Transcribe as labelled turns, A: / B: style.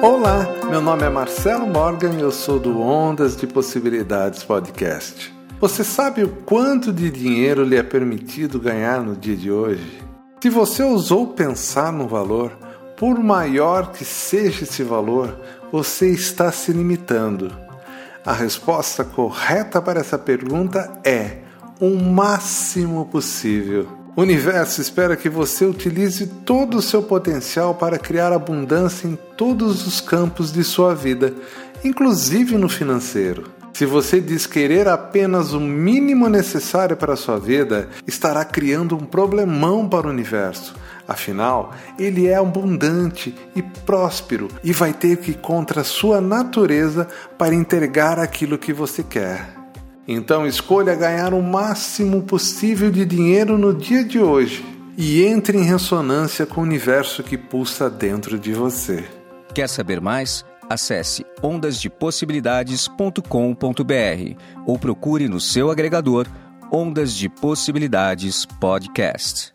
A: Olá, meu nome é Marcelo Morgan e eu sou do Ondas de Possibilidades Podcast. Você sabe o quanto de dinheiro lhe é permitido ganhar no dia de hoje? Se você ousou pensar no valor, por maior que seja esse valor, você está se limitando. A resposta correta para essa pergunta é o máximo possível. O universo espera que você utilize todo o seu potencial para criar abundância em todos os campos de sua vida, inclusive no financeiro. Se você diz querer apenas o mínimo necessário para a sua vida, estará criando um problemão para o universo. Afinal, ele é abundante e próspero e vai ter que ir contra a sua natureza para entregar aquilo que você quer. Então escolha ganhar o máximo possível de dinheiro no dia de hoje e entre em ressonância com o universo que pulsa dentro de você.
B: Quer saber mais? Acesse ondasdepossibilidades.com.br ou procure no seu agregador Ondas de Possibilidades Podcast.